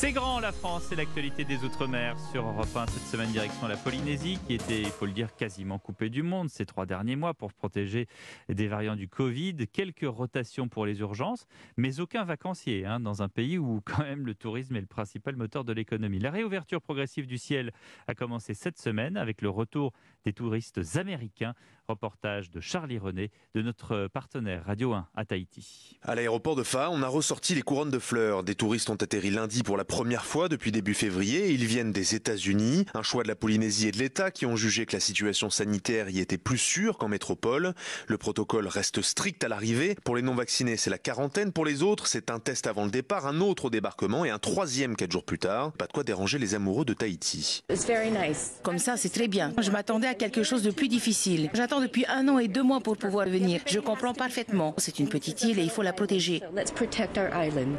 C'est grand la France, c'est l'actualité des Outre-mer sur Europe 1 cette semaine direction la Polynésie qui était, il faut le dire, quasiment coupée du monde ces trois derniers mois pour protéger des variants du Covid. Quelques rotations pour les urgences, mais aucun vacancier hein, dans un pays où quand même le tourisme est le principal moteur de l'économie. La réouverture progressive du ciel a commencé cette semaine avec le retour des touristes américains. Reportage de Charlie René de notre partenaire Radio 1 à Tahiti. À l'aéroport de Fa, on a ressorti les couronnes de fleurs. Des touristes ont atterri lundi pour la première fois depuis début février. Ils viennent des États-Unis, un choix de la Polynésie et de l'État qui ont jugé que la situation sanitaire y était plus sûre qu'en métropole. Le protocole reste strict à l'arrivée. Pour les non-vaccinés, c'est la quarantaine. Pour les autres, c'est un test avant le départ, un autre au débarquement et un troisième quatre jours plus tard. Pas de quoi déranger les amoureux de Tahiti. Comme ça, c'est très bien. Je m'attendais à quelque chose de plus difficile. J'attends depuis un an et deux mois pour pouvoir venir. Je comprends parfaitement. C'est une petite île et il faut la protéger.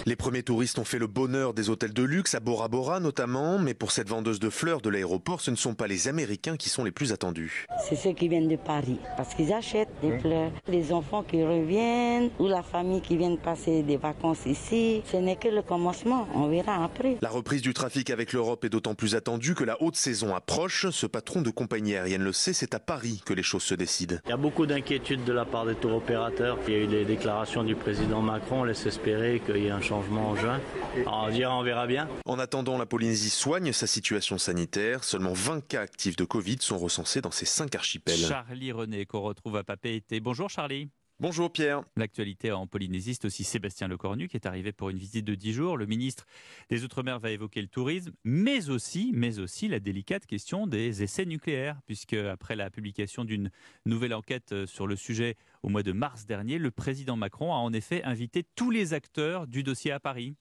Les premiers touristes ont fait le bonheur des hôtels de luxe à Bora Bora notamment, mais pour cette vendeuse de fleurs de l'aéroport, ce ne sont pas les Américains qui sont les plus attendus. C'est ceux qui viennent de Paris parce qu'ils achètent des fleurs. Les enfants qui reviennent ou la famille qui vient passer des vacances ici, ce n'est que le commencement. On verra après. La reprise du trafic avec l'Europe est d'autant plus attendue que la haute saison approche. Ce patron de compagnie aérienne le sait, c'est à Paris que les choses se décident. Il y a beaucoup d'inquiétudes de la part des tour opérateurs. Il y a eu les déclarations du président Macron. On laisse espérer qu'il y ait un changement en juin. Alors, on dira, on verra bien. En attendant, la Polynésie soigne sa situation sanitaire. Seulement 20 cas actifs de Covid sont recensés dans ces cinq archipels. Charlie René qu'on retrouve à Papeete. Bonjour Charlie. Bonjour Pierre. L'actualité en Polynésie, c'est aussi Sébastien Lecornu qui est arrivé pour une visite de 10 jours. Le ministre des Outre-mer va évoquer le tourisme, mais aussi, mais aussi la délicate question des essais nucléaires, puisque après la publication d'une nouvelle enquête euh, sur le sujet au mois de mars dernier, le président Macron a en effet invité tous les acteurs du dossier à Paris.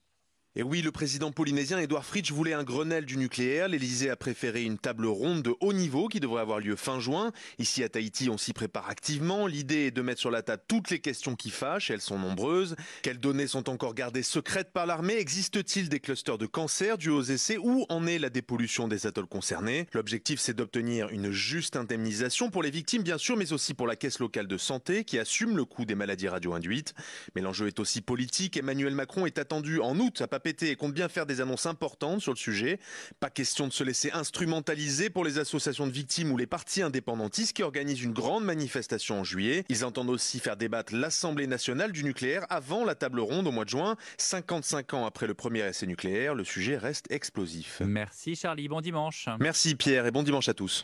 Et oui, le président polynésien Edouard Fritsch voulait un Grenelle du nucléaire. L'Elysée a préféré une table ronde de haut niveau qui devrait avoir lieu fin juin. Ici à Tahiti, on s'y prépare activement. L'idée est de mettre sur la table toutes les questions qui fâchent, elles sont nombreuses. Quelles données sont encore gardées secrètes par l'armée? Existe-t-il des clusters de cancer dus aux essais Où en est la dépollution des atolls concernés? L'objectif, c'est d'obtenir une juste indemnisation pour les victimes, bien sûr, mais aussi pour la caisse locale de santé qui assume le coût des maladies radio-induites. Mais l'enjeu est aussi politique. Emmanuel Macron est attendu en août Papeete et compte bien faire des annonces importantes sur le sujet. Pas question de se laisser instrumentaliser pour les associations de victimes ou les partis indépendantistes qui organisent une grande manifestation en juillet. Ils entendent aussi faire débattre l'Assemblée nationale du nucléaire avant la table ronde au mois de juin. 55 ans après le premier essai nucléaire, le sujet reste explosif. Merci Charlie, bon dimanche. Merci Pierre et bon dimanche à tous.